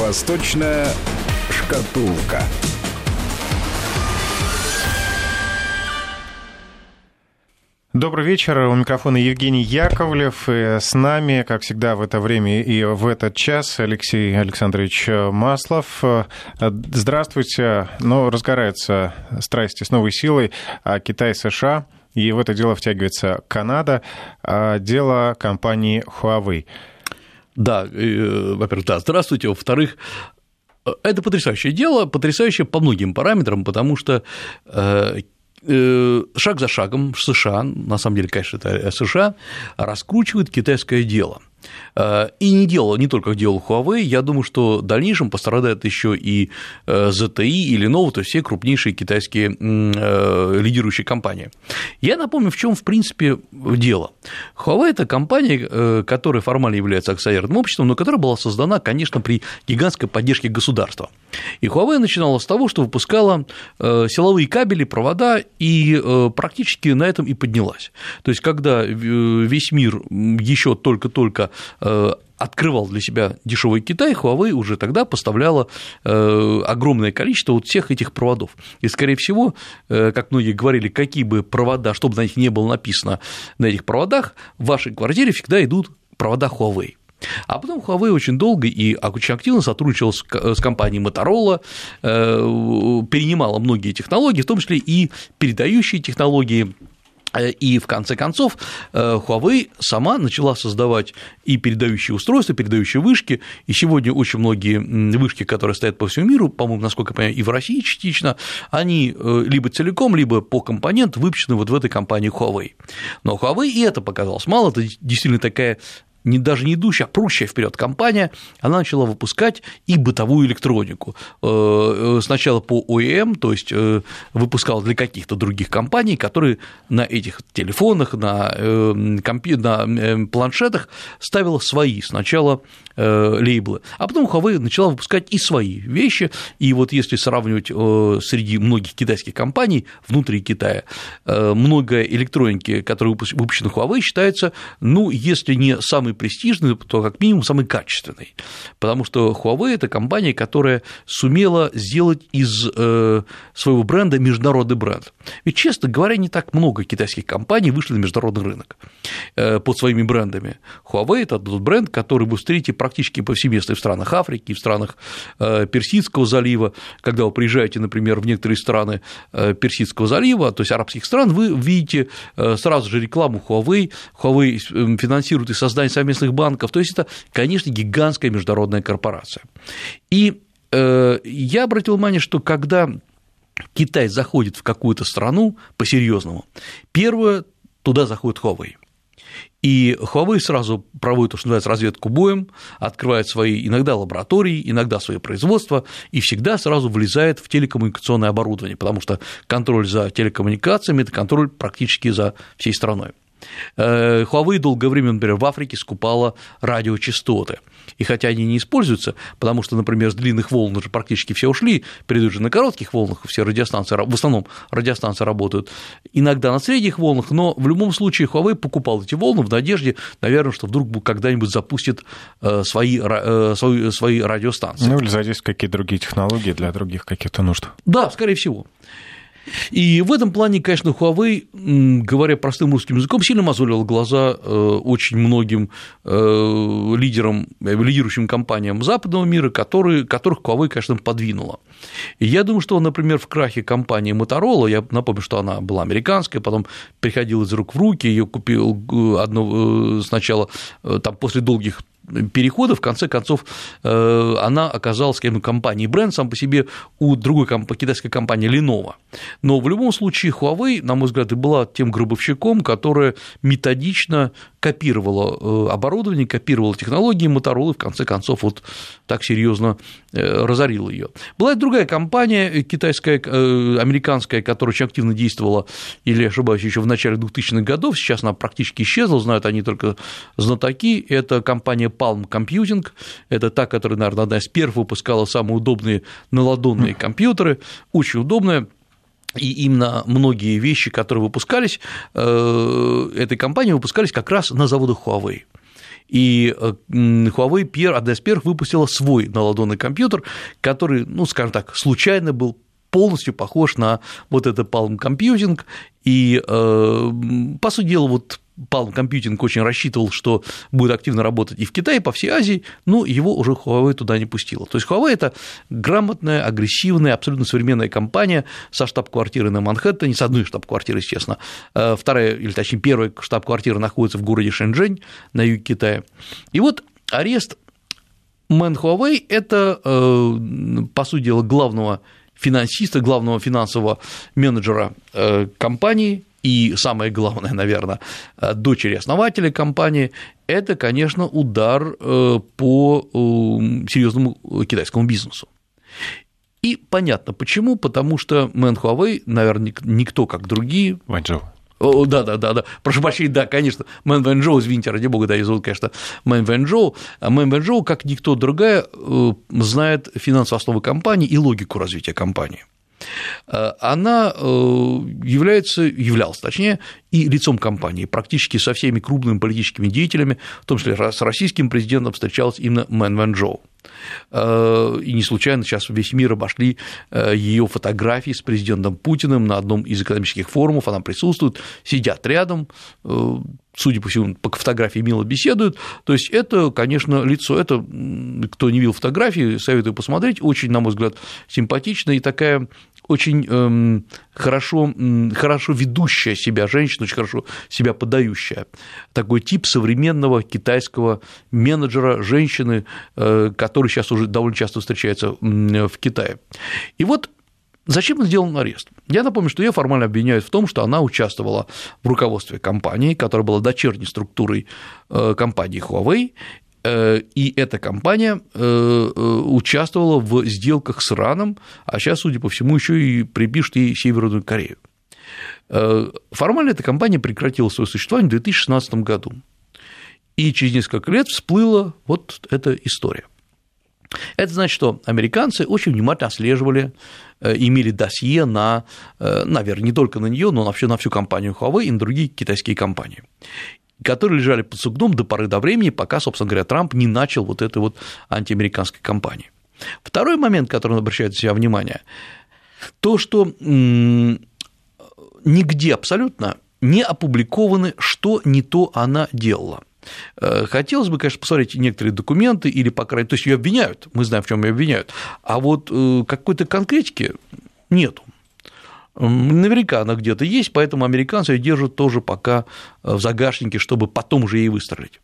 Восточная шкатулка. Добрый вечер. У микрофона Евгений Яковлев. И с нами, как всегда, в это время и в этот час Алексей Александрович Маслов. Здравствуйте. Ну, разгораются страсти с новой силой. А Китай, США. И в это дело втягивается Канада. А дело компании Huawei. Да, э, во-первых, да, здравствуйте. Во-вторых, это потрясающее дело, потрясающее по многим параметрам, потому что э, Э, шаг за шагом США, на самом деле, конечно, это США, раскручивает китайское дело. Э, и не делал, не только делал Huawei, я думаю, что в дальнейшем пострадает еще и э, ZTE или Lenovo, то есть все крупнейшие китайские э, лидирующие компании. Я напомню, в чем в принципе дело. Huawei – это компания, которая формально является акционерным обществом, но которая была создана, конечно, при гигантской поддержке государства. И Huawei начинала с того, что выпускала силовые кабели, провода, и практически на этом и поднялась. То есть, когда весь мир еще только-только Э, открывал для себя дешевый Китай, Huawei уже тогда поставляла э, огромное количество вот всех этих проводов. И, скорее всего, э, как многие говорили, какие бы провода, чтобы на них не было написано на этих проводах, в вашей квартире всегда идут провода Huawei. А потом Huawei очень долго и очень активно сотрудничал с компанией Motorola, перенимала многие технологии, в том числе и передающие технологии и в конце концов э, Huawei сама начала создавать и передающие устройства, передающие вышки, и сегодня очень многие вышки, которые стоят по всему миру, по-моему, насколько я понимаю, и в России частично, они э, либо целиком, либо по компонент выпущены вот в этой компании Huawei. Но Huawei и это показалось мало, это действительно такая не, даже не идущая, а прущая вперед компания, она начала выпускать и бытовую электронику. Э, э, сначала по OEM, то есть э, выпускала для каких-то других компаний, которые на этих телефонах, на, компи... на планшетах ставила свои сначала лейблы. А потом Huawei начала выпускать и свои вещи, и вот если сравнивать среди многих китайских компаний внутри Китая, много электроники, которая выпущена Huawei, считается, ну, если не самый самый престижный, то как минимум самый качественный. Потому что Huawei – это компания, которая сумела сделать из э, своего бренда международный бренд. Ведь, честно говоря, не так много китайских компаний вышли на международный рынок э, под своими брендами. Huawei – это тот бренд, который вы встретите практически повсеместно и в странах Африки, и в странах э, Персидского залива. Когда вы приезжаете, например, в некоторые страны Персидского залива, то есть арабских стран, вы видите сразу же рекламу Huawei. Huawei финансирует и создание совместных банков. То есть это, конечно, гигантская международная корпорация. И э, я обратил внимание, что когда Китай заходит в какую-то страну по-серьезному, первое туда заходит Huawei. И Huawei сразу проводит то, что называется разведку боем, открывает свои иногда лаборатории, иногда свои производства и всегда сразу влезает в телекоммуникационное оборудование, потому что контроль за телекоммуникациями – это контроль практически за всей страной. Э, Huawei долгое время, например, в Африке скупала радиочастоты. И хотя они не используются, потому что, например, с длинных волн уже практически все ушли, перейдут же на коротких волнах, все радиостанции, в основном радиостанции работают, иногда на средних волнах, но в любом случае Huawei покупал эти волны в надежде, наверное, что вдруг когда-нибудь запустит э, свои, э, свои, свои радиостанции. Ну или задействует какие-то другие технологии для других каких-то нужд. Да, скорее всего. И в этом плане, конечно, Huawei, говоря простым русским языком, сильно мозолил глаза э, очень многим э, лидерам, э, лидирующим компаниям западного мира, которые, которых Huawei, конечно, подвинула. И я думаю, что, например, в крахе компании Motorola, я напомню, что она была американская, потом приходила из рук в руки, ее купил одно, сначала там, после долгих перехода, в конце концов, э, она оказалась, скажем, компанией бренд сам по себе у другой китайской компании Lenovo. Но в любом случае Huawei, на мой взгляд, и была тем гробовщиком, которая методично копировала э, оборудование, копировала технологии Motorola и в конце концов вот так серьезно э, разорила ее. Была и другая компания китайская, американская, которая очень активно действовала, или ошибаюсь, еще в начале 2000-х годов, сейчас она практически исчезла, знают они только знатоки, это компания Palm Computing, это та, которая, наверное, одна из первых выпускала самые удобные наладонные компьютеры, очень удобная, и именно многие вещи, которые выпускались э, этой компанией, выпускались как раз на заводах Huawei. И Huawei одна из первых выпустила свой наладонный компьютер, который, ну, скажем так, случайно был полностью похож на вот это Palm Computing, и, по сути дела, вот Palm Computing очень рассчитывал, что будет активно работать и в Китае, и по всей Азии, но его уже Huawei туда не пустила. То есть Huawei – это грамотная, агрессивная, абсолютно современная компания со штаб-квартирой на Манхэттене, с одной штаб-квартирой, естественно. Э, вторая, или точнее первая штаб-квартира находится в городе Шэньчжэнь на юге Китая. И вот арест Мэн Huawei – это, э, по сути дела, главного финансиста, главного финансового менеджера э, компании, и самое главное, наверное, э, дочери основателя компании, это, конечно, удар э, по э, серьезному китайскому бизнесу. И понятно почему, потому что Мэн Хуавей, наверное, никто как другие. Ваньчжоу. О, да, да, да, да. Прошу прощения, да, конечно. Мэн Ваньчжоу, извините, ради бога, да, её зовут, конечно, Мэн Ваньчжоу. А Мэн Ваньчжоу, как никто другая, знает финансовую основу компании и логику развития компании. Э, она э, является, являлась, точнее, и лицом компании. Практически со всеми крупными политическими деятелями, в том числе с российским президентом, встречалась именно Мэн Ваньчжоу. Э, и не случайно сейчас весь мир обошли ее фотографии с президентом Путиным на одном из экономических форумов, она присутствует, сидят рядом, судя по всему, по фотографии мило беседуют. То есть это, конечно, лицо, это, кто не видел фотографии, советую посмотреть, очень, на мой взгляд, симпатичная и такая очень эм, хорошо, хорошо ведущая себя женщина, очень хорошо себя подающая. Такой тип современного китайского менеджера, женщины, э, который сейчас уже довольно часто встречается в Китае. И вот Зачем сделан арест? Я напомню, что ее формально обвиняют в том, что она участвовала в руководстве компании, которая была дочерней структурой э, компании Huawei, и эта компания э, э, участвовала в сделках с Ираном, а сейчас, судя по всему, еще и припишет ей Северную Корею. Формально эта компания прекратила свое существование в 2016 году. И через несколько лет всплыла вот эта история. Это значит, что американцы очень внимательно отслеживали, имели досье на, наверное, не только на нее, но вообще на всю компанию Huawei и на другие китайские компании которые лежали под сугном до поры до времени, пока, собственно говоря, Трамп не начал вот этой вот антиамериканской кампании. Второй момент, который он обращает на себя внимание, то, что нигде абсолютно не опубликованы, что не то она делала. Э, хотелось бы, конечно, посмотреть некоторые документы или, по крайней мере, то есть ее обвиняют, мы знаем, в чем ее обвиняют, а вот э, какой-то конкретики нету. Наверняка она где-то есть, поэтому американцы ее держат тоже пока э, в загашнике, чтобы потом уже ей выстрелить.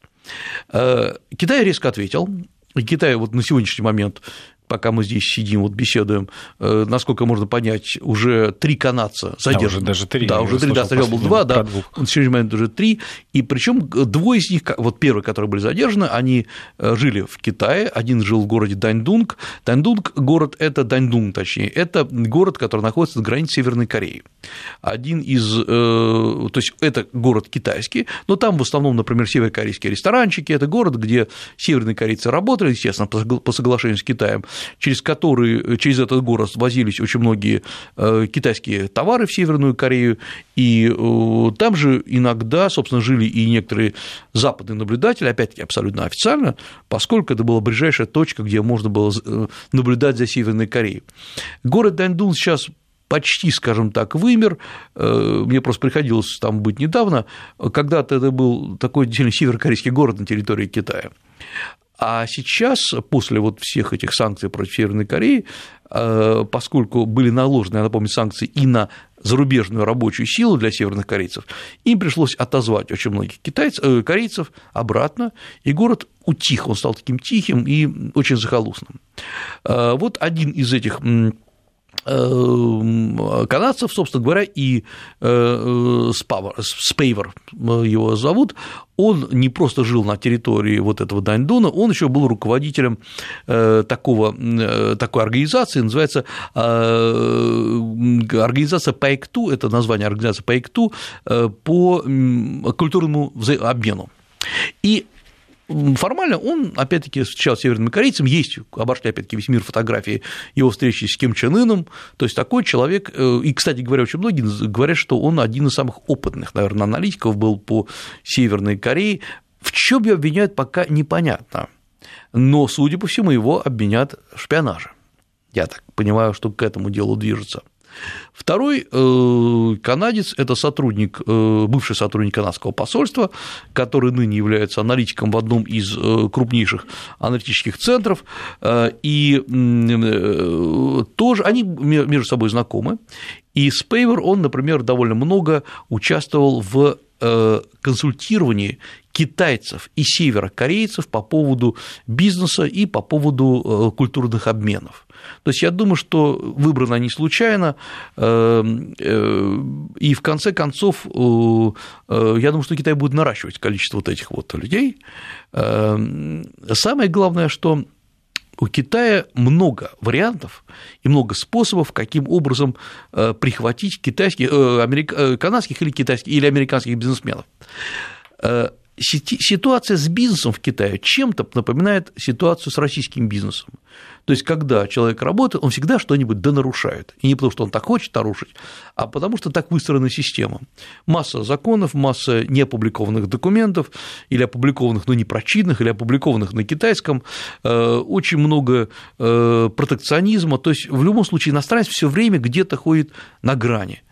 Э, Китай резко ответил. Китай вот на сегодняшний момент пока мы здесь сидим, вот беседуем, э, насколько можно понять, уже три канадца задержаны. Да, уже даже три. Да, уже три, да, сначала был два, да, на сегодняшний момент уже три, и причем двое из них, вот первые, которые были задержаны, они э, жили в Китае, один жил в городе Даньдунг, Даньдунг город – это Даньдунг, точнее, это город, который находится на границе Северной Кореи. Один из, э, то есть это город китайский, но там в основном, например, северокорейские ресторанчики, это город, где северные корейцы работали, естественно, по соглашению с Китаем, через который, через этот город возились очень многие э, китайские товары в Северную Корею, и э, там же иногда, собственно, жили и некоторые западные наблюдатели, опять-таки абсолютно официально, поскольку это была ближайшая точка, где можно было э, наблюдать за Северной Кореей. Город Даньдун сейчас почти, скажем так, вымер. Мне просто приходилось там быть недавно. Когда-то это был такой действительно северокорейский город на территории Китая. А сейчас, после вот всех этих санкций против Северной Кореи, э, поскольку были наложены, я напомню, санкции и на зарубежную рабочую силу для северных корейцев, им пришлось отозвать очень многих китайцев, э, корейцев обратно, и город утих, он стал таким тихим и очень захолустным. Э, вот один из этих канадцев, собственно говоря, и э, Спейвер его зовут, он не просто жил на территории вот этого Даньдона, он еще был руководителем э, такого, э, такой организации, называется организация ПАЭКТУ, это название организации ПАЭКТУ по культурному обмену. И Формально он, опять-таки, встречался с северным корейцем, есть, обошли, опять-таки, весь мир фотографии его встречи с Ким Чен Ыном, то есть такой человек, э, и, кстати говоря, очень многие говорят, что он один из самых опытных, наверное, аналитиков был по Северной Корее, В чем ее обвиняют, пока непонятно. Но, судя по всему, его обвинят в шпионаже. Я так понимаю, что к этому делу движется. Второй э, канадец – это сотрудник, э, бывший сотрудник канадского посольства, который ныне является аналитиком в одном из э, крупнейших аналитических центров, и тоже они между собой знакомы, и Спейвер, он, например, довольно много участвовал в консультировании китайцев и северокорейцев по поводу бизнеса и по поводу культурных обменов. То есть я думаю, что выбрано не случайно, эм, э, и в конце концов, э, э, я думаю, что Китай будет наращивать количество вот этих вот людей. Эм, самое главное, что у Китая много вариантов и много способов, каким образом прихватить китайских, америк... канадских или китайских или американских бизнесменов ситуация с бизнесом в Китае чем-то напоминает ситуацию с российским бизнесом. То есть, когда человек работает, он всегда что-нибудь донарушает. И не потому, что он так хочет нарушить, а потому что так выстроена система. Масса законов, масса неопубликованных документов, или опубликованных, но не прочитанных, или опубликованных на китайском, э, очень много э, протекционизма. То есть, в любом случае, иностранец все время где-то ходит на грани.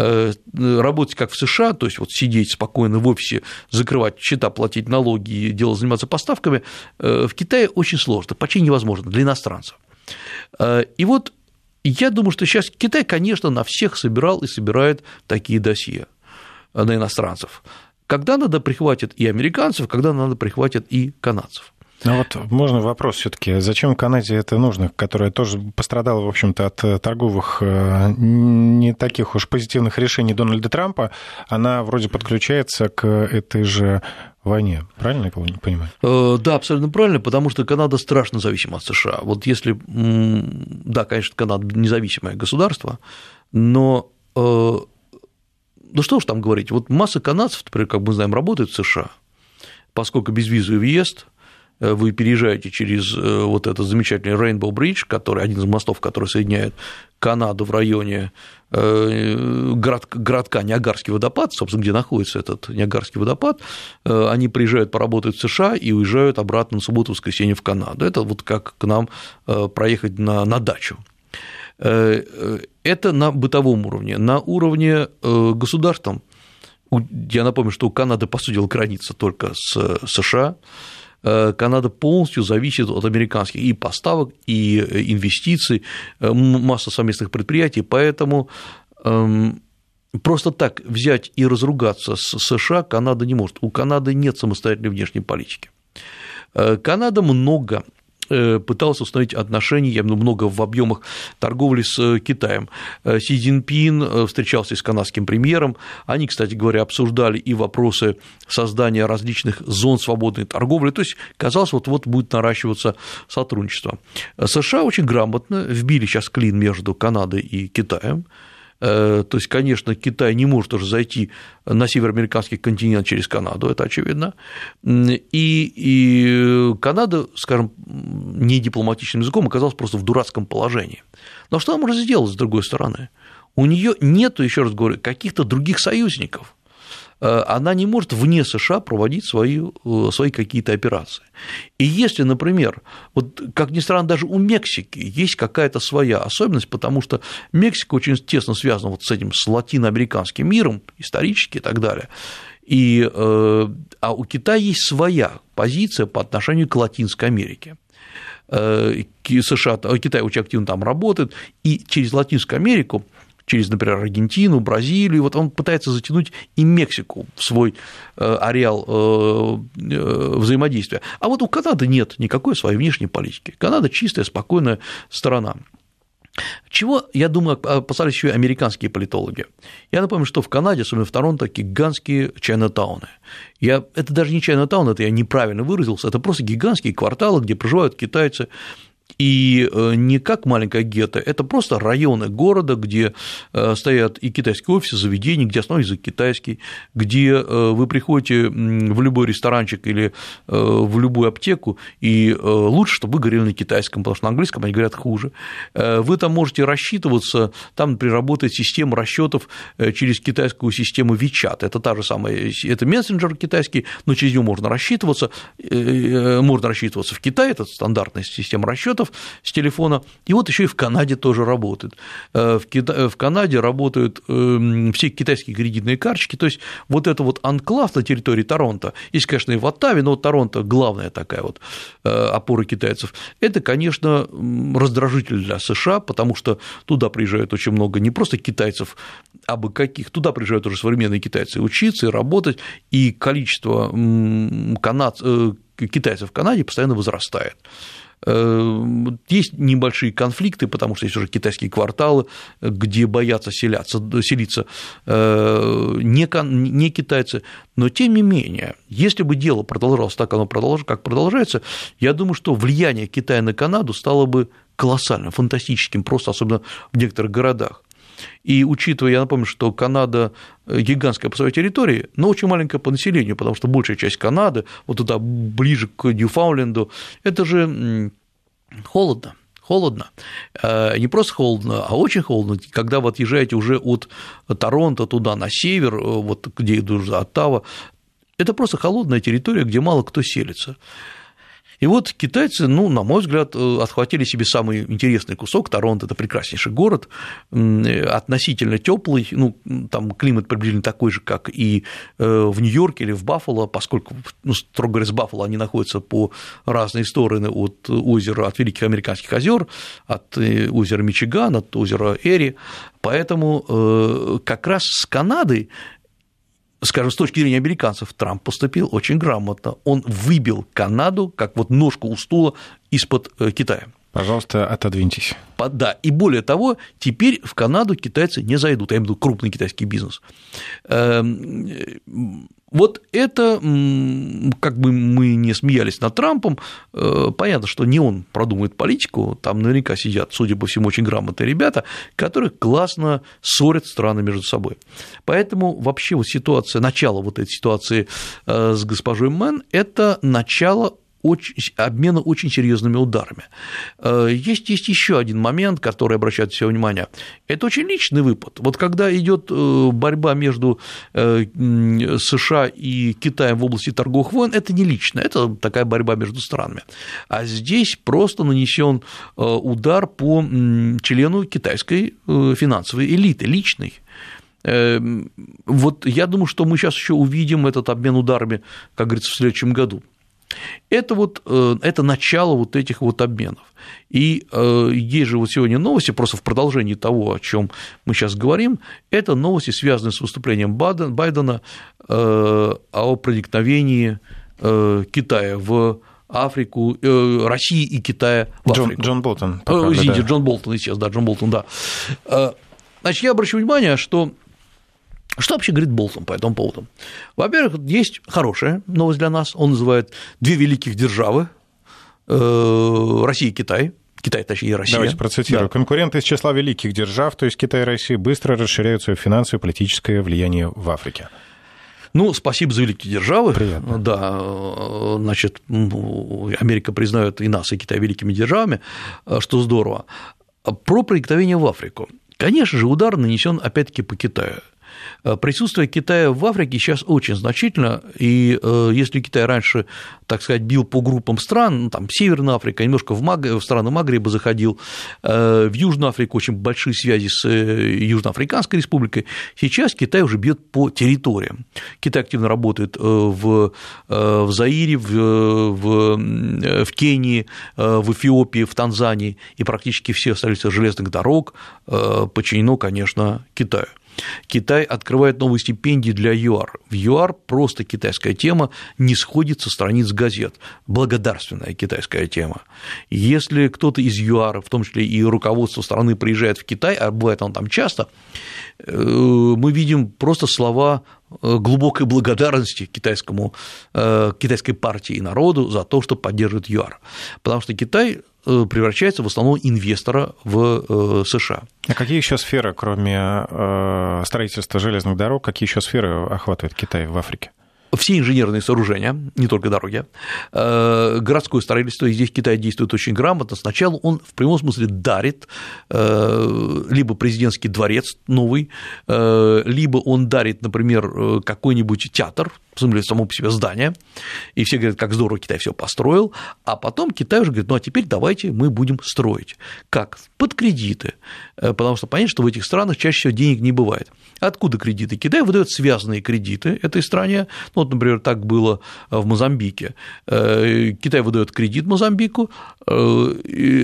Э, работать как в США, то есть вот сидеть спокойно в офисе, закрывать счета, платить налоги и дело заниматься поставками, в Китае очень сложно, почти невозможно для иностранцев. Э, и вот я думаю, что сейчас Китай, конечно, на всех собирал и собирает такие досье на иностранцев. Когда надо, прихватит и американцев, когда надо, прихватит и канадцев. Ну вот можно вопрос все-таки, зачем Канаде это нужно, которая тоже пострадала, в общем-то, от э, торговых э, не таких уж позитивных решений Дональда Трампа, она вроде подключается к этой же войне. Правильно я понимаю? Э, да, абсолютно правильно, потому что Канада страшно зависима от США. Вот если, да, конечно, Канада независимое государство, но ну что уж там говорить, вот масса канадцев, например, как мы знаем, работают в США, поскольку безвизовый въезд – вы переезжаете через э, вот этот замечательный Rainbow Bridge, который один из мостов, который соединяет Канаду в районе э, город, городка Ниагарский водопад, собственно, где находится этот Ниагарский водопад, они приезжают поработать в США и уезжают обратно на субботу-воскресенье в Канаду. Это вот как к нам проехать на, на дачу. Это на бытовом уровне. На уровне государственном, я напомню, что Канада, по сути, граница только с США, Э, Канада полностью зависит от американских и поставок, и э, инвестиций, э, масса совместных предприятий, поэтому эм, просто так взять и разругаться с США Канада не может. У Канады нет самостоятельной внешней политики. Канада много Э, пытался установить отношения, я много в объемах торговли с э, Китаем. Э, Си Цзиньпин встречался с канадским премьером, они, кстати говоря, обсуждали и вопросы создания различных зон свободной торговли, то есть казалось, вот-вот будет наращиваться сотрудничество. США очень грамотно вбили сейчас клин между Канадой и Китаем, Э, то есть, конечно, Китай не может уже зайти на североамериканский континент через Канаду, это очевидно. И, и Канада, скажем, не дипломатичным языком оказалась просто в дурацком положении. Но что она может сделать с другой стороны? У нее нет, еще раз говорю, каких-то других союзников. Э, она не может вне США проводить свои, э, свои какие-то операции. И если, например, вот, как ни странно, даже у Мексики есть какая-то своя особенность, потому что Мексика очень тесно связана вот с этим, с латиноамериканским миром, исторически и так далее, и, э, а у Китая есть своя позиция по отношению к Латинской Америке. США, Китай очень активно там работает, и через Латинскую Америку через, например, Аргентину, Бразилию, вот он пытается затянуть и Мексику в свой э, ареал э, э, взаимодействия. А вот у Канады нет никакой своей внешней политики. Канада чистая, спокойная страна. Чего, я думаю, опасались еще и американские политологи. Я напомню, что в Канаде, особенно в Торонто, гигантские чайнатауны. Я, это даже не чайнатаун, это я неправильно выразился, это просто гигантские кварталы, где проживают китайцы, И не как маленькая гетто, это просто районы города, где стоят и китайские офисы, заведения, где основной язык китайский, где вы приходите в любой ресторанчик или в любую аптеку, и лучше, чтобы вы говорили на китайском, потому что на английском они говорят хуже. Вы там можете рассчитываться, там, например, работает система расчетов через китайскую систему WeChat. Это та же самая, это мессенджер китайский, но через него можно рассчитываться, э, можно рассчитываться в Китае, это стандартная система расчетов с телефона, и вот еще и в Канаде тоже работает. Э, в, Кита... в Канаде работают эм, все китайские кредитные карточки, то есть вот это вот анклав на территории Торонто, есть, конечно, и в Оттаве, но Торонто главная такая вот э, опора китайцев, это, конечно, раздражитель для США, потому что туда приезжают очень много не просто китайцев, а бы каких, туда приезжают уже современные китайцы учиться и работать, и количество канад... Э, китайцев в Канаде постоянно возрастает. Э, есть небольшие конфликты, потому что есть уже китайские кварталы, где боятся селяться, селиться э, не, не китайцы, но тем не менее, если бы дело продолжалось так, оно продолж, как продолжается, я думаю, что влияние Китая на Канаду стало бы колоссальным, фантастическим, просто особенно в некоторых городах. И учитывая, я напомню, что Канада э, гигантская по своей территории, но очень маленькая по населению, потому что большая часть Канады, вот туда ближе к Ньюфаундленду, это же холодно холодно, э, не просто холодно, а очень холодно, когда вы отъезжаете уже от Торонто туда на север, э, вот где идут Оттава, это просто холодная территория, где мало кто селится. И вот китайцы, ну, на мой взгляд, э, отхватили себе самый интересный кусок. Торонто – это прекраснейший город, относительно теплый, ну, там климат приблизительно такой же, как и э, в Нью-Йорке или в Баффало, поскольку, ну, строго говоря, с Баффало они находятся по разные стороны от озера, от Великих Американских озер, от э, озера Мичиган, от озера Эри, поэтому как раз с Канадой скажем, с точки зрения американцев, Трамп поступил очень грамотно. Он выбил Канаду, как вот ножку у стула, из-под э, Китая. Пожалуйста, отодвиньтесь. Да, и более того, теперь в Канаду китайцы не зайдут, я имею в виду крупный китайский бизнес. Вот это, как бы мы не смеялись над Трампом, э, понятно, что не он продумывает политику, там наверняка сидят, судя по всему, очень грамотные ребята, которые классно ссорят страны между собой. Поэтому вообще вот ситуация, начало вот этой ситуации э, с госпожой Мэн – это начало очень, обмена очень серьезными ударами. Э, есть, есть еще один момент, который обращает все внимание. Это очень личный выпад. Вот когда идет э, борьба между э, США и Китаем в области торговых войн, это не лично, это такая борьба между странами. А здесь просто нанесен удар по члену китайской финансовой элиты, личной. Вот я думаю, что мы сейчас еще увидим этот обмен ударами, как говорится, в следующем году. Это вот э, это начало вот этих вот обменов. И э, есть же вот сегодня новости, просто в продолжении того, о чем мы сейчас говорим, это новости, связанные с выступлением Байдена э, о проникновении Китая в Африку, России и Китая в Африку. Джон, Джон Болтон. Извините, да. Джон Болтон, естественно, да, Джон Болтон, да. Значит, я обращу внимание, что что вообще говорит Болтон по этому поводу? Во-первых, есть хорошая новость для нас. Он называет две великих державы э, Россия и Китай. Китай, точнее, Россия. Давайте процитирую. Да. Конкуренты из числа великих держав, то есть Китай и Россия, быстро расширяют свое финансовое и политическое влияние в Африке. Ну, спасибо за великие державы. Приятно. Да, значит, Америка признает и нас, и Китай великими державами, что здорово. Про проникновение в Африку. Конечно же, удар нанесен опять-таки по Китаю. Э, присутствие Китая в Африке сейчас очень значительно, и э, если Китай раньше, так сказать, бил по группам стран, ну, там Северная Африка, немножко в, Маг... в страны Магриба заходил, э, в Южную Африку очень большие связи с Южноафриканской республикой, сейчас Китай уже бьет по территориям. Китай активно работает в, в Заире, в, в, в Кении, в Эфиопии, в Танзании, и практически все столицы железных дорог подчинено, конечно, Китаю. Китай открывает новые стипендии для ЮАР. В ЮАР просто китайская тема не сходит со страниц газет. Благодарственная китайская тема. Если кто-то из ЮАР, в том числе и руководство страны, приезжает в Китай, а бывает он там часто, э, мы видим просто слова глубокой благодарности китайскому, китайской партии и народу за то, что поддерживает ЮАР. Потому что Китай превращается в основном инвестора в США. А какие еще сферы, кроме строительства железных дорог, какие еще сферы охватывает Китай в Африке? Все инженерные сооружения, не только дороги, э, городское строительство, и здесь Китай действует очень грамотно. Сначала он в прямом смысле дарит э, либо президентский дворец новый, э, либо он дарит, например, какой-нибудь театр, смысле, само по себе здание, и все говорят, как здорово Китай все построил, а потом Китай уже говорит, ну а теперь давайте мы будем строить. Как? Под кредиты, потому что понятно, что в этих странах чаще всего денег не бывает. Откуда кредиты? Китай выдает связанные кредиты этой стране, ну, вот, например, так было в Мозамбике. Э, Китай выдает кредит Мозамбику, э,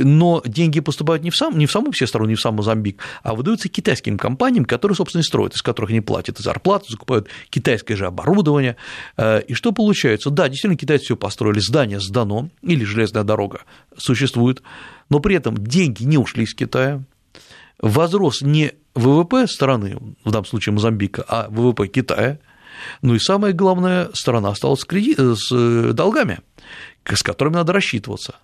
но деньги поступают не в, сам, не в саму все страну, не в сам Мозамбик, а выдаются китайским компаниям, которые, собственно, и строят, из которых они платят и зарплату, закупают китайское же оборудование. Э, и что получается? Да, действительно, китайцы все построили, здание сдано, или железная дорога существует, но при этом деньги не ушли из Китая, возрос не ВВП страны, в данном случае Мозамбика, а ВВП Китая – ну и самое главное, страна осталась с, кредит, с э, долгами, с которыми надо рассчитываться.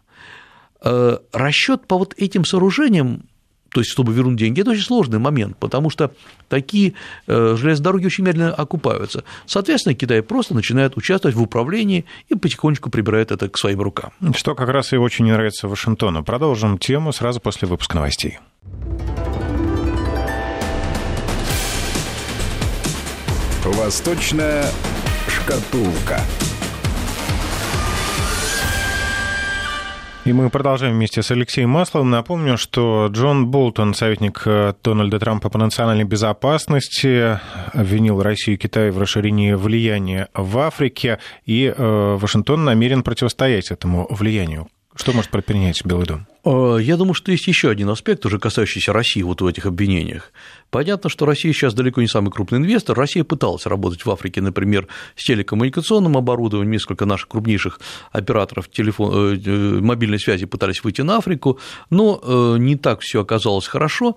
Э, Расчет по вот этим сооружениям то есть, чтобы вернуть деньги, это очень сложный момент, потому что такие э, железные дороги очень медленно окупаются. Соответственно, Китай просто начинает участвовать в управлении и потихонечку прибирает это к своим рукам. Что как раз и очень нравится Вашингтону. Продолжим тему сразу после выпуска новостей. Восточная шкатулка. И мы продолжаем вместе с Алексеем Масловым. Напомню, что Джон Болтон, советник э, Дональда Трампа по национальной безопасности, обвинил Россию и Китай в расширении влияния в Африке, и э, Вашингтон намерен противостоять этому влиянию. Что может предпринять Белый дом? Э, я думаю, что есть еще один аспект, уже касающийся России вот в этих обвинениях. Понятно, что Россия сейчас далеко не самый крупный инвестор. Россия пыталась работать в Африке, например, с телекоммуникационным оборудованием. Несколько наших крупнейших операторов телефон, э, э, мобильной связи пытались выйти на Африку, но не так все оказалось хорошо.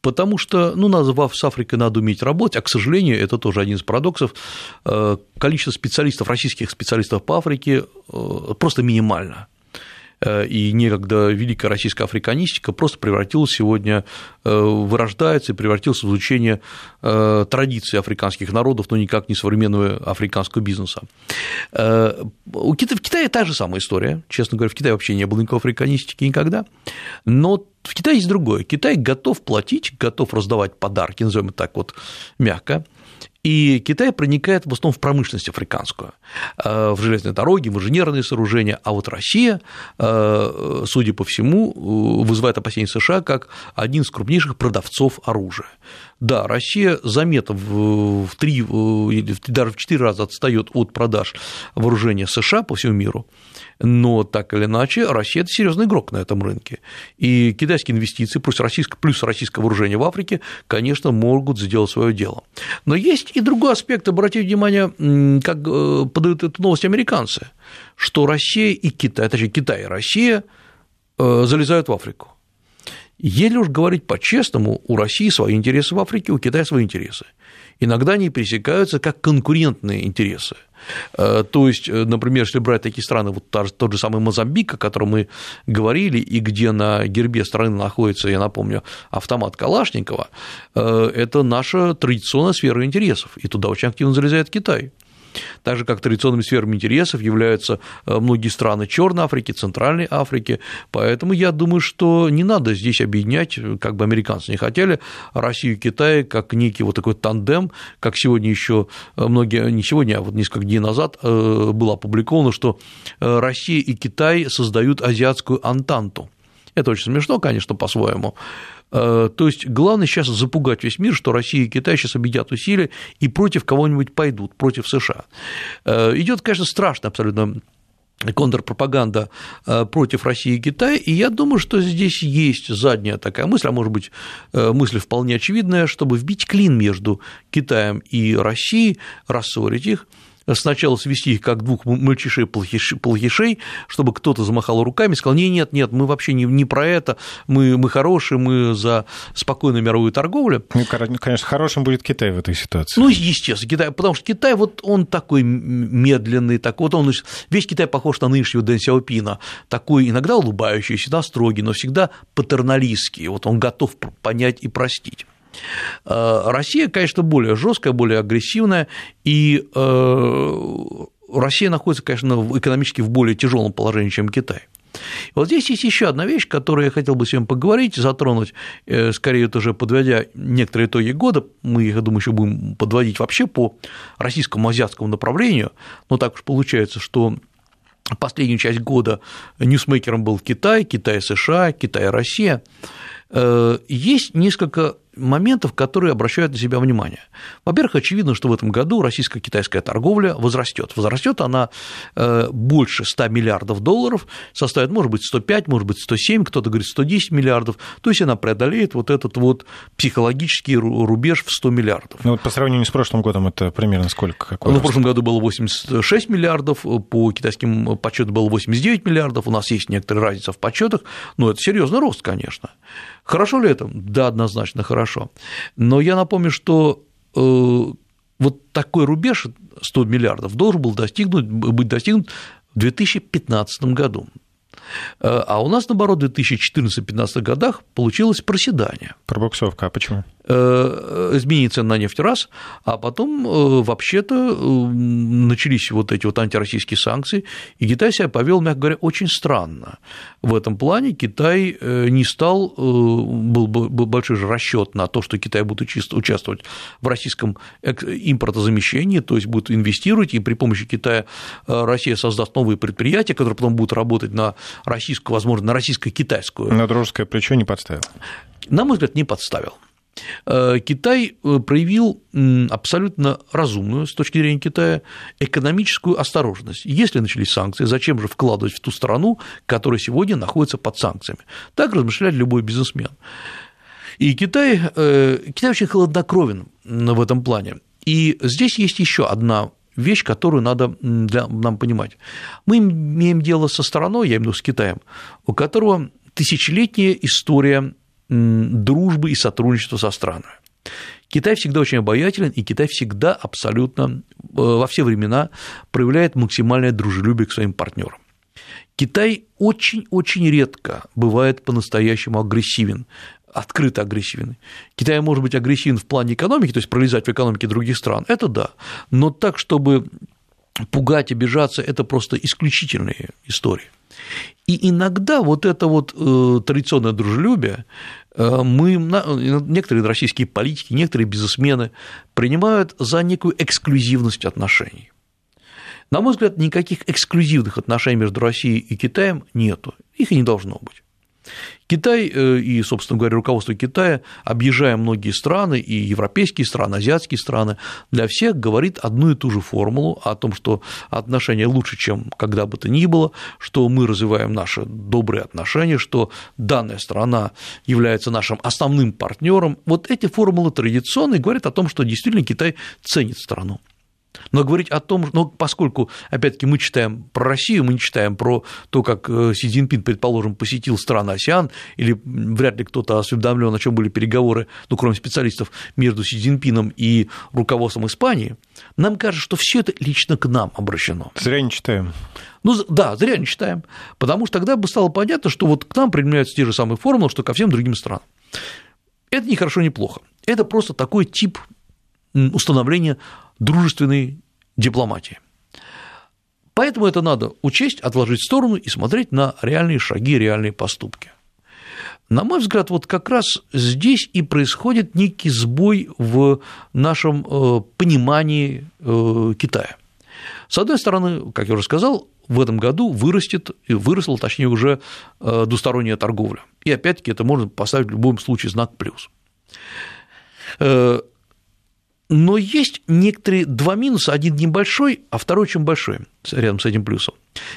Потому что, ну, надо, с Африкой надо уметь работать, а, к сожалению, это тоже один из парадоксов, количество специалистов, российских специалистов по Африке просто минимально. Э, и некогда великая российская африканистика просто превратилась сегодня, э, вырождается и превратилась в изучение э, традиций африканских народов, но никак не современного африканского бизнеса. У Китая, в Китае та же самая история, честно говоря, в Китае вообще не было никакой африканистики никогда, но в Китае есть другое. Китай готов платить, готов раздавать подарки, назовем это так вот мягко, и Китай проникает в основном в промышленность африканскую, э, в железные дороги, в инженерные сооружения, а вот Россия, э, судя по всему, э, вызывает опасения США как один из крупнейших продавцов оружия. Да, Россия заметно в 3, даже в 4 раза отстает от продаж вооружения США по всему миру, но так или иначе Россия – это серьезный игрок на этом рынке. И китайские инвестиции плюс российское, плюс российское вооружение в Африке, конечно, могут сделать свое дело. Но есть и другой аспект, обратите внимание, как э, подают эту новость американцы, что Россия и Китай, точнее Китай и Россия э, залезают в Африку. Если уж говорить по-честному, у России свои интересы в Африке, у Китая свои интересы. Иногда они пересекаются как конкурентные интересы. Э, то есть, э, например, если брать такие страны, вот тот же самый Мозамбик, о котором мы говорили, и где на гербе страны находится, я напомню, автомат Калашникова, э, это наша традиционная сфера интересов, и туда очень активно залезает Китай. Так же, как традиционными сферами интересов являются э, многие страны Черной Африки, Центральной Африки. Поэтому я думаю, что не надо здесь объединять, как бы американцы не хотели, Россию и Китай как некий вот такой тандем, как сегодня еще э, многие, не сегодня, а вот несколько дней назад э, было опубликовано, что Россия и Китай создают азиатскую антанту. Это очень смешно, конечно, по-своему. Э, то есть главное сейчас запугать весь мир, что Россия и Китай сейчас объедят усилия и против кого-нибудь пойдут, против США. Э, Идет, конечно, страшно абсолютно контрпропаганда э, против России и Китая, и я думаю, что здесь есть задняя такая мысль, а может быть, мысль вполне очевидная, чтобы вбить клин между Китаем и Россией, рассорить их, сначала свести их как двух мальчишей-плохишей, чтобы кто-то замахал руками и сказал, нет, нет, нет, мы вообще не, не про это, мы, мы хорошие, мы за спокойную мировую торговлю. Ну, конечно, хорошим будет Китай в этой ситуации. Ну, естественно, Китай, потому что Китай, вот он такой медленный, так вот он, весь Китай похож на нынешнего Дэн Сяопина, такой иногда улыбающийся, всегда строгий, но всегда патерналистский, вот он готов понять и простить. Э, Россия, конечно, более жесткая, более агрессивная, и э, Россия находится, конечно, экономически в более тяжелом положении, чем Китай. Вот здесь есть еще одна вещь, которую я хотел бы с вами поговорить, затронуть, э, скорее уже подводя некоторые итоги года, мы я думаю, еще будем подводить вообще по российскому азиатскому направлению, но так уж получается, что последнюю часть года ньюсмейкером был Китай, Китай-США, Китай-Россия, есть несколько моментов, которые обращают на себя внимание. Во-первых, очевидно, что в этом году российско-китайская торговля возрастет. Возрастет она э, больше 100 миллиардов долларов, составит, может быть, 105, может быть, 107, кто-то говорит 110 миллиардов, то есть она преодолеет вот этот вот психологический рубеж в 100 миллиардов. Ну вот по сравнению с прошлым годом это примерно сколько? Какой ну, в прошлом году было 86 миллиардов, по китайским подсчетам было 89 миллиардов, у нас есть некоторая разница в подсчетах, но это серьезный рост, конечно. Хорошо ли это? Да, однозначно хорошо. Но я напомню, что э, вот такой рубеж 100 миллиардов должен был достигнуть, быть достигнут в 2015 году. Э, а у нас, наоборот, в 2014-2015 годах получилось проседание. Пробуксовка, а почему? Э, изменение цен на нефть раз, а потом э, вообще-то начались вот эти вот антироссийские санкции, и Китай себя повел, мягко говоря, очень странно. В этом плане Китай не стал, был большой же расчет на то, что Китай будет участвовать в российском импортозамещении, то есть будет инвестировать, и при помощи Китая Россия создаст новые предприятия, которые потом будут работать на российскую, возможно, на российско-китайскую. На дружеское плечо не подставил? На мой взгляд, не подставил. Э, Китай э, проявил абсолютно разумную с точки зрения Китая экономическую осторожность. Если начались санкции, зачем же вкладывать в ту страну, которая сегодня находится под санкциями? Так размышляет любой бизнесмен. И Китай, э, Китай очень холоднокровен в этом плане. И здесь есть еще одна вещь, которую надо для, нам понимать. Мы имеем дело со страной, я имею в виду с Китаем, у которого тысячелетняя история дружбы и сотрудничества со странами. Китай всегда очень обаятелен, и Китай всегда абсолютно э, во все времена проявляет максимальное дружелюбие к своим партнерам. Китай очень-очень редко бывает по-настоящему агрессивен открыто агрессивен. Китай может быть агрессивен в плане экономики, то есть пролезать в экономике других стран, это да, но так, чтобы пугать, обижаться, это просто исключительные истории. И иногда вот это вот э, традиционное дружелюбие э, мы, некоторые российские политики, некоторые бизнесмены принимают за некую эксклюзивность отношений. На мой взгляд, никаких эксклюзивных отношений между Россией и Китаем нету, их и не должно быть. Китай э, и, собственно говоря, руководство Китая, объезжая многие страны, и европейские страны, азиатские страны, для всех говорит одну и ту же формулу о том, что отношения лучше, чем когда бы то ни было, что мы развиваем наши добрые отношения, что данная страна является нашим основным партнером. Вот эти формулы традиционные говорят о том, что действительно Китай ценит страну. Но говорить о том, но поскольку, опять-таки, мы читаем про Россию, мы не читаем про то, как э, Си Цзиньпин, предположим, посетил страны АСЕАН, или вряд ли кто-то осведомлен, о чем были переговоры, ну, кроме специалистов, между Си Цзиньпином и руководством Испании, нам кажется, что все это лично к нам обращено. Зря не читаем. Ну да, зря не читаем, потому что тогда бы стало понятно, что вот к нам применяются те же самые формулы, что ко всем другим странам. Это не хорошо, не плохо. Это просто такой тип установления дружественной дипломатии. Поэтому это надо учесть, отложить в сторону и смотреть на реальные шаги, реальные поступки. На мой взгляд, вот как раз здесь и происходит некий сбой в нашем э, понимании э, Китая. С одной стороны, как я уже сказал, в этом году вырастет, выросла, точнее, уже э, двусторонняя торговля. И опять-таки это можно поставить в любом случае знак плюс. Но есть некоторые два минуса, один небольшой, а второй очень большой рядом с этим плюсом.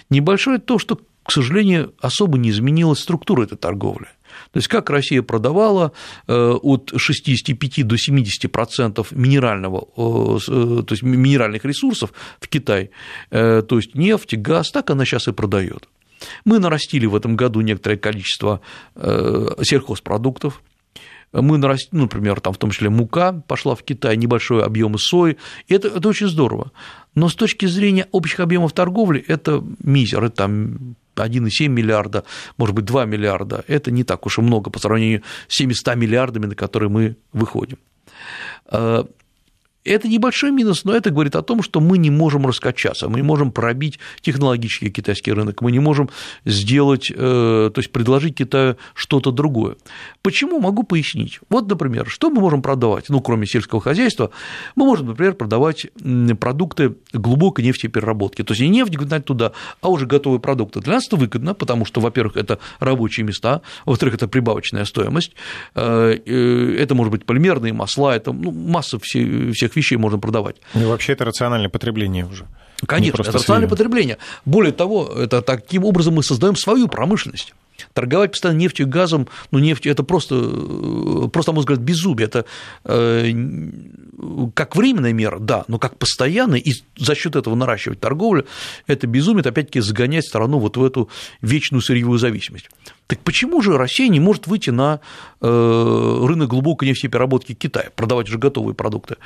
Небольшое то, что, к сожалению, особо не изменилась структура этой торговли. То есть как Россия продавала от 65 до 70% минерального, то есть минеральных ресурсов в Китай, то есть нефть, газ, так она сейчас и продает. Мы нарастили в этом году некоторое количество сельхозпродуктов, мы нарастили, ну, например, там в том числе мука пошла в Китай, небольшой объем сои, и это, это очень здорово. Но с точки зрения общих объемов торговли это мизер, это там 1,7 миллиарда, может быть, 2 миллиарда. Это не так уж и много по сравнению с 700 миллиардами, на которые мы выходим. Это небольшой минус, но это говорит о том, что мы не можем раскачаться, мы не можем пробить технологический китайский рынок, мы не можем сделать, э, то есть предложить Китаю что-то другое. Почему? Могу пояснить. Вот, например, что мы можем продавать, ну, кроме сельского хозяйства, мы можем, например, продавать продукты глубокой нефтепереработки, то есть не нефть гнать туда, а уже готовые продукты. Для нас это выгодно, потому что, во-первых, это рабочие места, во-вторых, это прибавочная стоимость, э, э, это, может быть, полимерные масла, это ну, масса всех этих вещей можно продавать. Ну, вообще это рациональное потребление уже. Конечно, это рациональное потребление. Более того, это таким образом мы создаем свою промышленность. Торговать постоянно нефтью и газом, ну, нефть это просто, э, просто, на мой взгляд, безумие. Это э, как временная мера, да, но как постоянная, и за счет этого наращивать торговлю, это безумие, это опять-таки загонять страну вот в эту вечную сырьевую зависимость. Так почему же Россия не может выйти на э, рынок глубокой нефтепереработки Китая, продавать уже готовые продукты?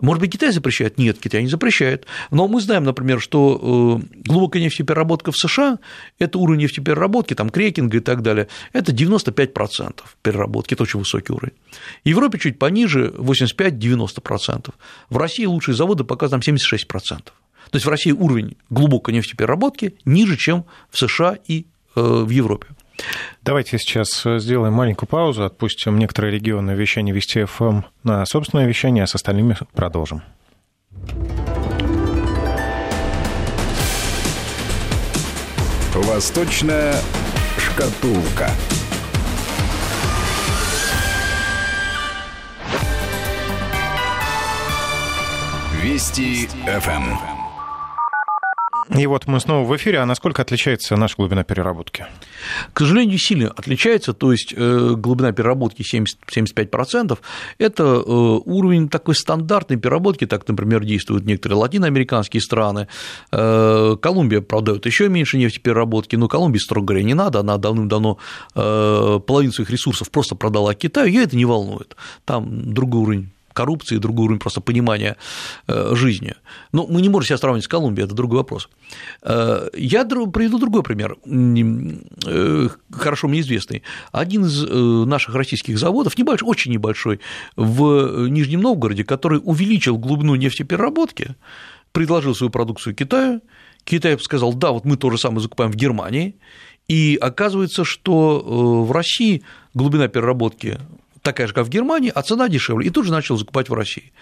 Может быть, Китай запрещает? Нет, Китай не запрещает. Но мы знаем, например, что э, глубокая нефтепереработка в США – это уровень нефтепереработки, там крекинга и так далее, это 95% переработки, это очень высокий уровень. В Европе чуть пониже, 85-90%. В России лучшие заводы показывают там 76%. То есть в России уровень глубокой нефтепереработки ниже, чем в США и э, в Европе. Давайте сейчас э, сделаем маленькую паузу, отпустим некоторые регионы вещания Вести ФМ на собственное вещание, а с остальными продолжим. Восточная шкатулка. Вести ФМ. И вот мы снова в эфире. А насколько отличается наша глубина переработки? К сожалению, сильно отличается. То есть э, глубина переработки 70, 75% – это э, уровень такой стандартной переработки. Так, например, действуют некоторые латиноамериканские страны. Э, Колумбия продает еще меньше нефтепереработки, но Колумбии, строго говоря, не надо. Она давным-давно половину своих ресурсов просто продала Китаю. Ее это не волнует. Там другой уровень коррупции, другой уровень просто понимания э, жизни. Но мы не можем себя сравнивать с Колумбией, это другой вопрос. Э, я приведу другой пример, э, хорошо мне известный. Один из наших российских заводов, небольшой, очень небольшой, в Нижнем Новгороде, который увеличил глубину нефтепереработки, предложил свою продукцию Китаю, Китай сказал, да, вот мы то же самое закупаем в Германии, и оказывается, что в России глубина переработки такая же, как в Германии, а цена дешевле, и тут же начал закупать в России.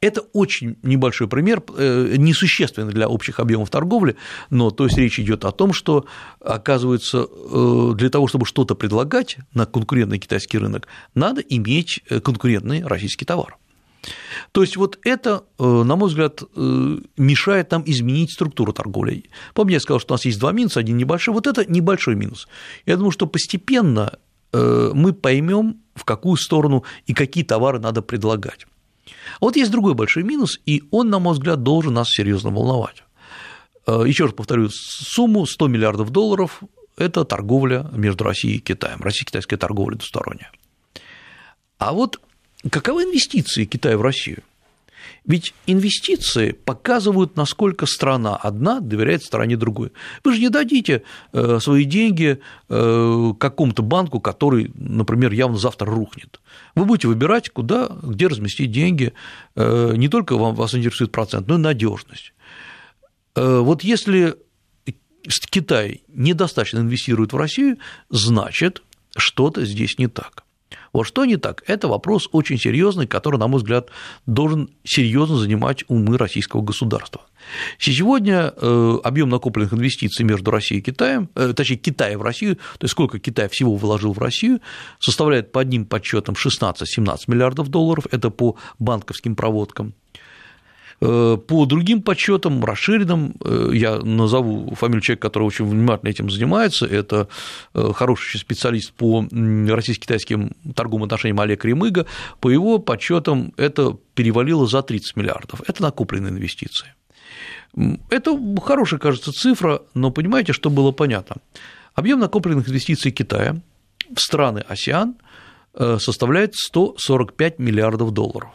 Это очень небольшой пример, э, несущественный для общих объемов торговли, но то есть речь идет о том, что, оказывается, э, для того, чтобы что-то предлагать на конкурентный китайский рынок, надо иметь э, конкурентный российский товар. То есть вот это, на мой взгляд, мешает нам изменить структуру торговли. Помните, я сказал, что у нас есть два минуса, один небольшой, вот это небольшой минус. Я думаю, что постепенно мы поймем, в какую сторону и какие товары надо предлагать. Вот есть другой большой минус, и он, на мой взгляд, должен нас серьезно волновать. Э, еще раз повторю, сумму 100 миллиардов долларов – это торговля между Россией и Китаем, российско-китайская торговля двусторонняя. А вот каковы инвестиции Китая в Россию? Ведь инвестиции показывают, насколько страна одна доверяет стране другой. Вы же не дадите э, свои деньги э, какому-то банку, который, например, явно завтра рухнет. Вы будете выбирать, куда, где разместить деньги. Э, не только вам, вас интересует процент, но и надежность. Вот если Китай недостаточно инвестирует в Россию, значит, что-то здесь не так. Вот что не так? Это вопрос очень серьезный, который, на мой взгляд, должен серьезно занимать умы российского государства. Сегодня э, объем накопленных инвестиций между Россией и Китаем, э, точнее, Китая в Россию, то есть сколько Китай всего вложил в Россию, составляет по одним подсчетам 16-17 миллиардов долларов, это по банковским проводкам. По другим подсчетам, расширенным, я назову фамилию человека, который очень внимательно этим занимается, это хороший специалист по российско-китайским торговым отношениям Олег Ремыга, по его подсчетам это перевалило за 30 миллиардов. Это накопленные инвестиции. Это хорошая, кажется, цифра, но понимаете, что было понятно? Объем накопленных инвестиций Китая в страны АСИАН э, составляет 145 миллиардов долларов.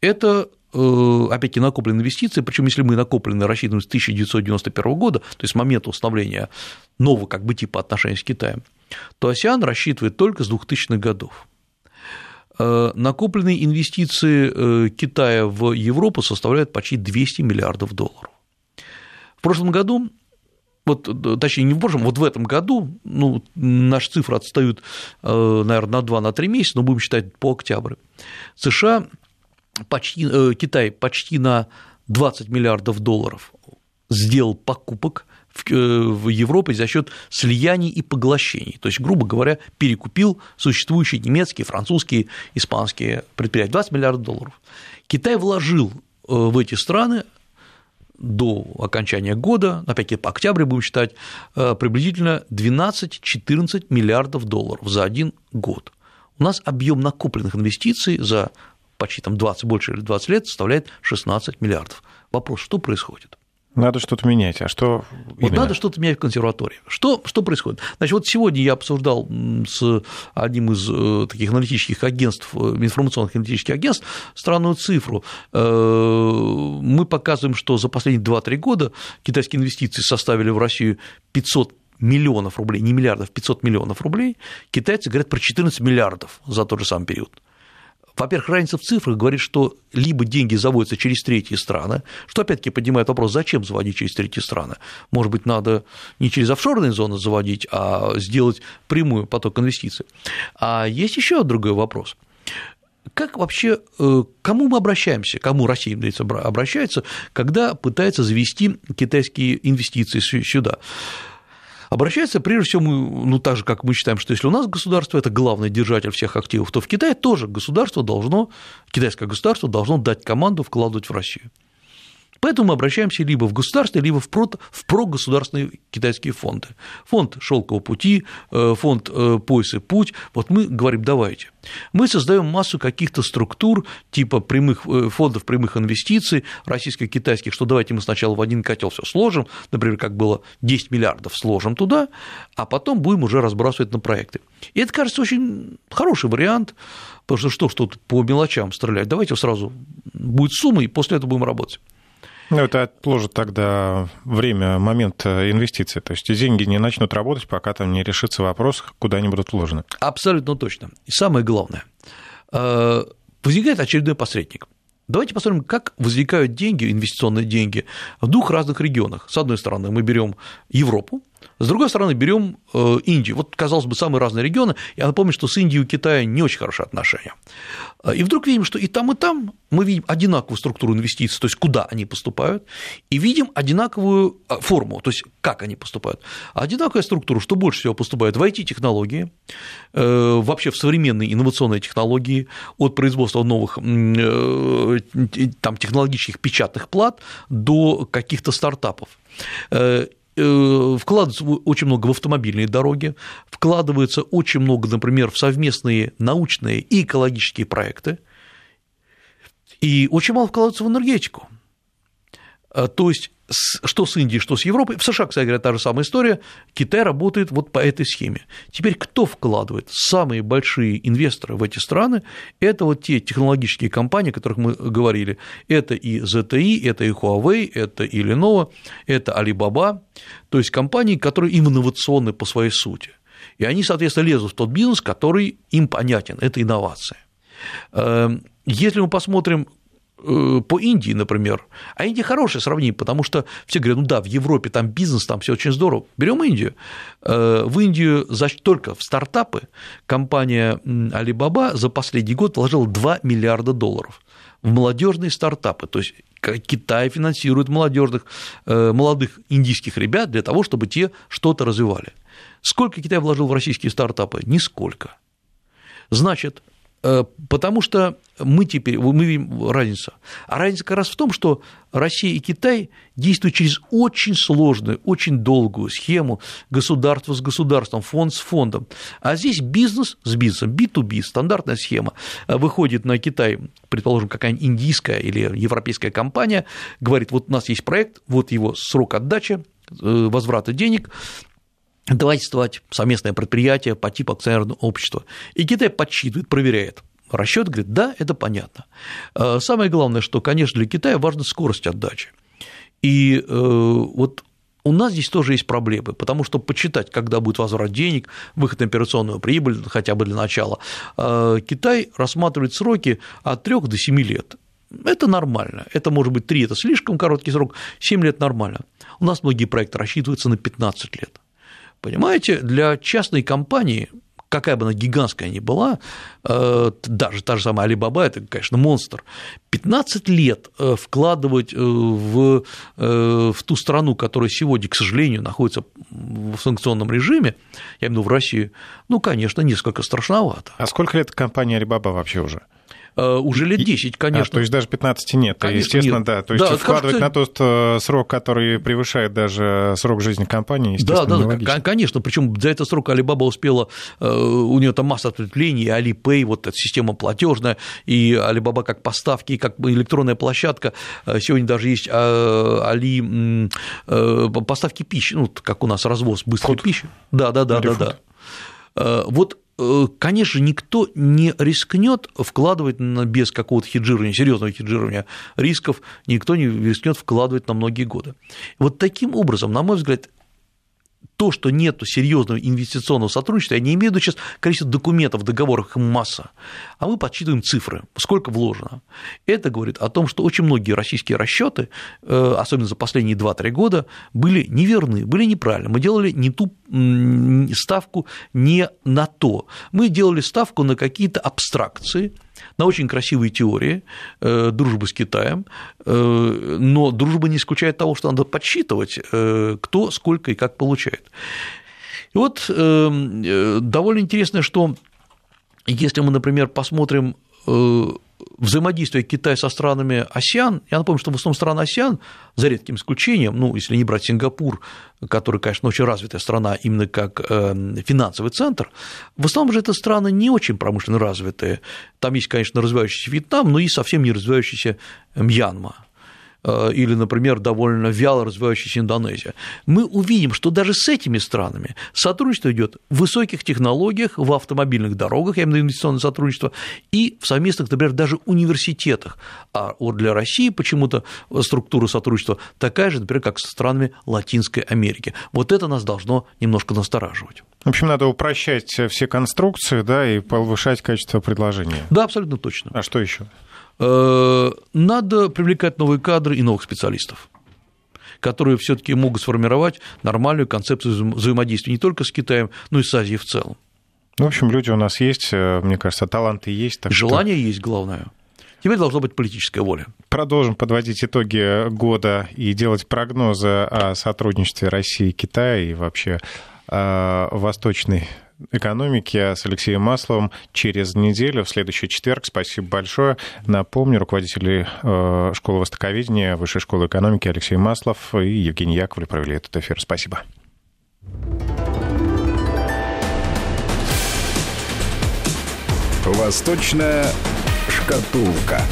Э, это э, опять-таки накопленные инвестиции, причем если мы накопленные рассчитываем с 1991 года, то есть с момента установления нового как бы типа отношений с Китаем, то АСИАН рассчитывает только с 2000-х годов. Накопленные инвестиции Китая в Европу составляют почти 200 миллиардов долларов. В прошлом году вот, точнее, не в прошлом, вот в этом году, ну, наши цифры отстают, э, наверное, на 2-3 на месяца, но будем считать по октябрю. США почти, э, Китай почти на 20 миллиардов долларов сделал покупок в э, Европе за счет слияний и поглощений. То есть, грубо говоря, перекупил существующие немецкие, французские, испанские предприятия. 20 миллиардов долларов. Китай вложил в эти страны до окончания года, опять-таки по октябрю будем считать, э, приблизительно 12-14 миллиардов долларов за один год. У нас объем накопленных инвестиций за почти там 20, больше или 20 лет составляет 16 миллиардов. Вопрос, что происходит? Надо что-то менять. А что Вот надо что-то менять в консерватории. Что, что происходит? Значит, вот сегодня я обсуждал с одним из э, таких аналитических агентств, э, информационных аналитических агентств, странную цифру. Э, мы показываем, что за последние 2-3 года китайские инвестиции составили в Россию 500 миллионов рублей, не миллиардов, 500 миллионов рублей, китайцы говорят про 14 миллиардов за тот же самый период. Во-первых, разница в цифрах говорит, что либо деньги заводятся через третьи страны, что опять-таки поднимает вопрос, зачем заводить через третьи страны. Может быть, надо не через офшорные зоны заводить, а сделать прямой поток инвестиций. А есть еще другой вопрос как вообще, э, кому мы обращаемся, кому Россия обращается, когда пытается завести китайские инвестиции сюда? Обращается прежде всего, ну, так же, как мы считаем, что если у нас государство – это главный держатель всех активов, то в Китае тоже государство должно, китайское государство должно дать команду вкладывать в Россию. Поэтому мы обращаемся либо в государственные, либо в, про, в прогосударственные китайские фонды. Фонд шелкового пути, э, фонд э, пояс и путь. Вот мы говорим, давайте. Мы создаем массу каких-то структур, типа прямых, э, фондов прямых инвестиций, российско-китайских, что давайте мы сначала в один котел все сложим, например, как было 10 миллиардов сложим туда, а потом будем уже разбрасывать на проекты. И это кажется очень хороший вариант, потому что что, что по мелочам стрелять, давайте сразу будет сумма, и после этого будем работать. Ну, это отложит тогда время, момент э, инвестиций. То есть деньги не начнут работать, пока там не решится вопрос, куда они будут вложены. Абсолютно точно. И самое главное, э, возникает очередной посредник. Давайте посмотрим, как возникают деньги, инвестиционные деньги в двух разных регионах. С одной стороны, мы берем Европу, с другой стороны, берем э, Индию. Вот, казалось бы, самые разные регионы. Я напомню, что с Индией у Китая не очень хорошие отношения. Э, и вдруг видим, что и там, и там мы видим одинаковую структуру инвестиций, то есть куда они поступают, и видим одинаковую э, форму, то есть как они поступают. Одинаковая структура, что больше всего поступает в IT-технологии, вообще в современные инновационные технологии, от производства новых там, технологических печатных плат до каких-то стартапов. Э, вкладывается очень много в автомобильные дороги, вкладывается очень много, например, в совместные научные и экологические проекты, и очень мало вкладывается в энергетику. А, то есть что с Индией, что с Европой. В США, кстати говоря, та же самая история. Китай работает вот по этой схеме. Теперь кто вкладывает? Самые большие инвесторы в эти страны – это вот те технологические компании, о которых мы говорили. Это и ZTE, это и Huawei, это и Lenovo, это Alibaba. То есть компании, которые инновационны по своей сути. И они, соответственно, лезут в тот бизнес, который им понятен – это инновация. Эм, если мы посмотрим, Э, по Индии, например. А Индия хорошее сравнение, потому что все говорят, ну да, в Европе там бизнес, там все очень здорово. Берем Индию. Э, в Индию только в стартапы компания Alibaba за последний год вложила 2 миллиарда долларов в молодежные стартапы. То есть Китай финансирует молодежных, э, молодых индийских ребят для того, чтобы те что-то развивали. Сколько Китай вложил в российские стартапы? Нисколько. Значит, Э, потому что мы теперь, мы видим разницу. А разница как раз в том, что Россия и Китай действуют через очень сложную, очень долгую схему государства с государством, фонд с фондом. А здесь бизнес с бизнесом, B2B, стандартная схема. Выходит на Китай, предположим, какая-нибудь индийская или европейская компания, говорит, вот у нас есть проект, вот его срок отдачи, э, возврата денег, создавать совместное предприятие по типу акционерного общества. И Китай подсчитывает, проверяет. Расчет говорит, да, это понятно. Э, самое главное, что, конечно, для Китая важна скорость отдачи. И э, вот у нас здесь тоже есть проблемы, потому что почитать, когда будет возврат денег, выход на операционную прибыль, хотя бы для начала, э, Китай рассматривает сроки от 3 до 7 лет. Это нормально. Это может быть 3 – это слишком короткий срок, 7 лет – нормально. У нас многие проекты рассчитываются на 15 лет. Понимаете, для частной компании какая бы она гигантская ни была, э, даже та же самая Алибаба, это, конечно, монстр, 15 лет э, вкладывать э, в, в ту страну, которая сегодня, к сожалению, находится в санкционном режиме, я имею в виду в Россию, ну, конечно, несколько страшновато. А сколько лет компания Алибаба вообще уже? Э, уже лет 10, конечно. А, то есть даже 15 нет, конечно, естественно, нет. да. То есть да, вкладывать кажется... на тот э, срок, который превышает даже срок жизни компании, естественно, Да, да, конечно, причем за этот срок Alibaba успела, э, у нее там масса ответвлений, Alipay, вот эта система платежная, и Alibaba как поставки, как электронная площадка, сегодня даже есть Али поставки пищи, ну, как у нас развоз быстрой Фуд. пищи. Да, да, да, да, да. Вот конечно, никто не рискнет вкладывать без какого-то хеджирования, серьезного хеджирования рисков, никто не рискнет вкладывать на многие годы. Вот таким образом, на мой взгляд, то, что нет серьезного инвестиционного сотрудничества, я не имею в виду сейчас количество документов, договоров, масса, а мы подсчитываем цифры, сколько вложено. Это говорит о том, что очень многие российские расчеты, э, особенно за последние 2-3 года, были неверны, были неправильны. Мы делали не ту ставку не на то. Мы делали ставку на какие-то абстракции, на очень красивые теории э, дружбы с Китаем, э, но дружба не исключает того, что надо подсчитывать, э, кто сколько и как получает. И вот довольно интересно, что если мы, например, посмотрим взаимодействие Китая со странами АСИАН, я напомню, что в основном страны АСИАН, за редким исключением, ну, если не брать Сингапур, который, конечно, очень развитая страна именно как э, финансовый центр, в основном же это страны не очень промышленно развитые. Там есть, конечно, развивающийся Вьетнам, но и совсем не развивающийся Мьянма – или, например, довольно вяло развивающаяся Индонезия, мы увидим, что даже с этими странами сотрудничество идет в высоких технологиях, в автомобильных дорогах, я имею в виду инвестиционное сотрудничество, и в совместных, например, даже университетах. А вот для России почему-то структура сотрудничества такая же, например, как со странами Латинской Америки. Вот это нас должно немножко настораживать. В общем, надо упрощать все конструкции, да, и повышать качество предложения. Да, абсолютно точно. А что еще? Э, надо привлекать новые кадры и новых специалистов которые все-таки могут сформировать нормальную концепцию взаимодействия не только с Китаем, но и с Азией в целом. Ну, в общем, люди у нас есть, э, мне кажется, таланты есть. Так Желание что... есть, главное. Теперь должна быть политическая воля. Продолжим подводить итоги года и делать прогнозы о сотрудничестве России и Китая и вообще о Восточной экономики с Алексеем Масловым через неделю, в следующий четверг. Спасибо большое. Напомню, руководители э, школы востоковедения Высшей школы экономики Алексей Маслов и Евгений Яковлев провели этот эфир. Спасибо. Восточная шкатулка.